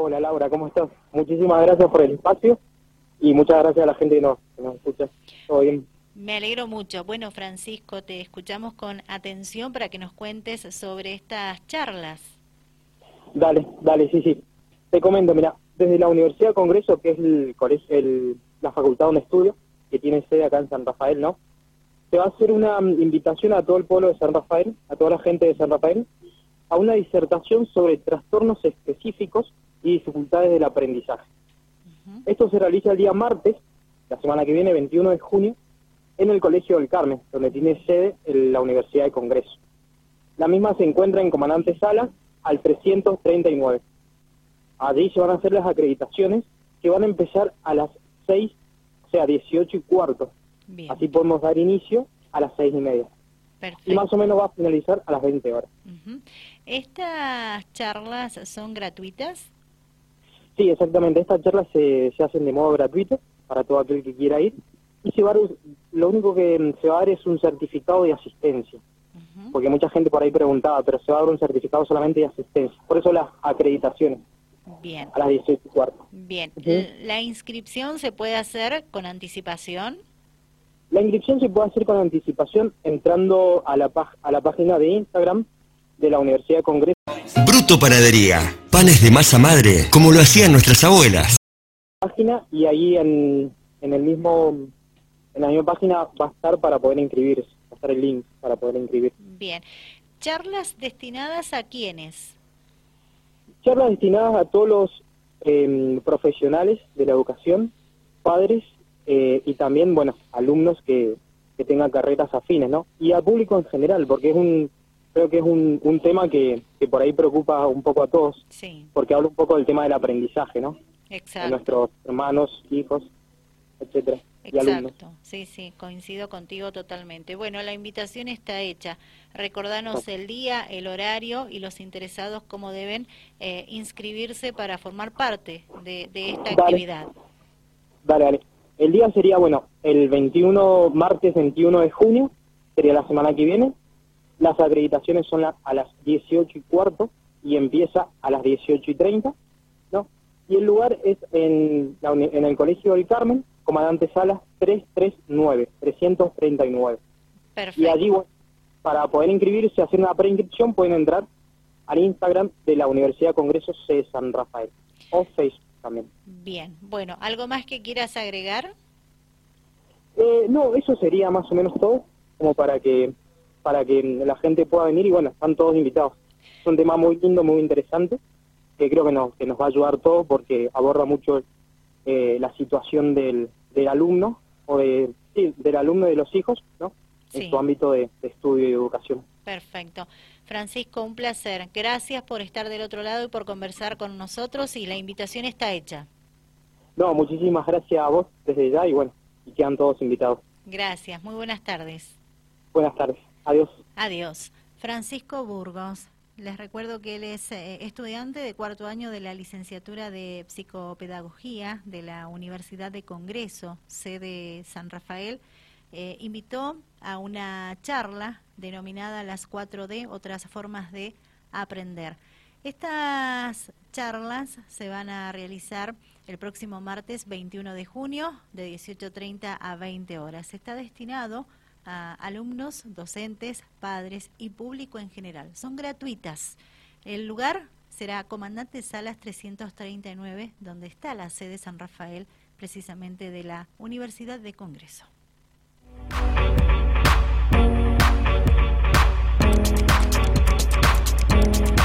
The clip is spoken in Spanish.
Hola Laura, ¿cómo estás? Muchísimas gracias por el espacio y muchas gracias a la gente que nos, que nos escucha. Todo bien. Me alegro mucho. Bueno, Francisco, te escuchamos con atención para que nos cuentes sobre estas charlas. Dale, dale, sí, sí. Te comento, mira, desde la Universidad de Congreso, que es el colegio, el, la facultad donde estudio, que tiene sede acá en San Rafael, ¿no? Se va a hacer una mm, invitación a todo el pueblo de San Rafael, a toda la gente de San Rafael, a una disertación sobre trastornos específicos y dificultades del aprendizaje. Esto se realiza el día martes, la semana que viene, 21 de junio, en el Colegio del Carmen, donde tiene sede la Universidad de Congreso. La misma se encuentra en Comandante Sala, al 339. Allí se van a hacer las acreditaciones que van a empezar a las 6, o sea, 18 y cuarto. Así podemos dar inicio a las 6 y media. Y más o menos va a finalizar a las 20 horas. ¿Estas charlas son gratuitas? Sí, exactamente. Estas charlas se, se hacen de modo gratuito para todo aquel que quiera ir. Y se va lo único que se va a dar es un certificado de asistencia. Porque mucha gente por ahí preguntaba, pero se va a dar un certificado solamente de asistencia. Por eso las acreditaciones. Bien. A las 18 y cuarto. Bien. ¿La inscripción se puede hacer con anticipación? La inscripción se puede hacer con anticipación entrando a la, a la página de Instagram de la Universidad de Congreso. Bruto Panadería. Panes de masa madre, como lo hacían nuestras abuelas. Página y ahí en, en el mismo en la misma página va a estar para poder inscribirse, va a estar el link para poder inscribir. Bien. ¿Charlas destinadas a quiénes? Charlas destinadas a todos los em, profesionales de la educación, padres eh, y también, bueno, alumnos que, que tengan carreras afines, ¿no? Y al público en general, porque es un, creo que es un, un tema que, que por ahí preocupa un poco a todos, sí. porque habla un poco del tema del aprendizaje, ¿no? Exacto. De nuestros hermanos, hijos, etcétera. Exacto, sí, sí, coincido contigo totalmente. Bueno, la invitación está hecha. Recordanos el día, el horario y los interesados cómo deben eh, inscribirse para formar parte de, esta actividad. Dale, dale. El día sería, bueno, el 21, martes 21 de junio, sería la semana que viene. Las acreditaciones son a las 18 y cuarto y empieza a las 18 y 30, ¿no? Y el lugar es en, en el Colegio del Carmen, Comandante Salas 339, 339. Perfecto. Y allí, para poder inscribirse, hacer una preinscripción, pueden entrar al Instagram de la Universidad Congreso C. San Rafael o Facebook también. Bien, bueno, ¿algo más que quieras agregar? Eh, no, eso sería más o menos todo, como para que para que la gente pueda venir y bueno, están todos invitados. Es un tema muy lindo, muy interesante, que creo que nos, que nos va a ayudar todo porque aborda mucho eh, la situación del, del alumno o de, sí, del alumno y de los hijos, ¿no? En su ámbito de, estudio y educación. Perfecto. Francisco, un placer. Gracias por estar del otro lado y por conversar con nosotros y la invitación está hecha. No, muchísimas gracias a vos desde ya y bueno, y quedan todos invitados. Gracias, muy buenas tardes. Buenas tardes, adiós. Adiós. Francisco Burgos, les recuerdo que él es eh, estudiante de cuarto año de la licenciatura de psicopedagogía de la Universidad de Congreso, sede San Rafael. Eh, invitó a una charla denominada Las 4D, otras formas de aprender. Estas charlas se van a realizar el próximo martes 21 de junio de 18.30 a 20 horas. Está destinado a alumnos, docentes, padres y público en general. Son gratuitas. El lugar será Comandante Salas 339, donde está la sede San Rafael, precisamente de la Universidad de Congreso.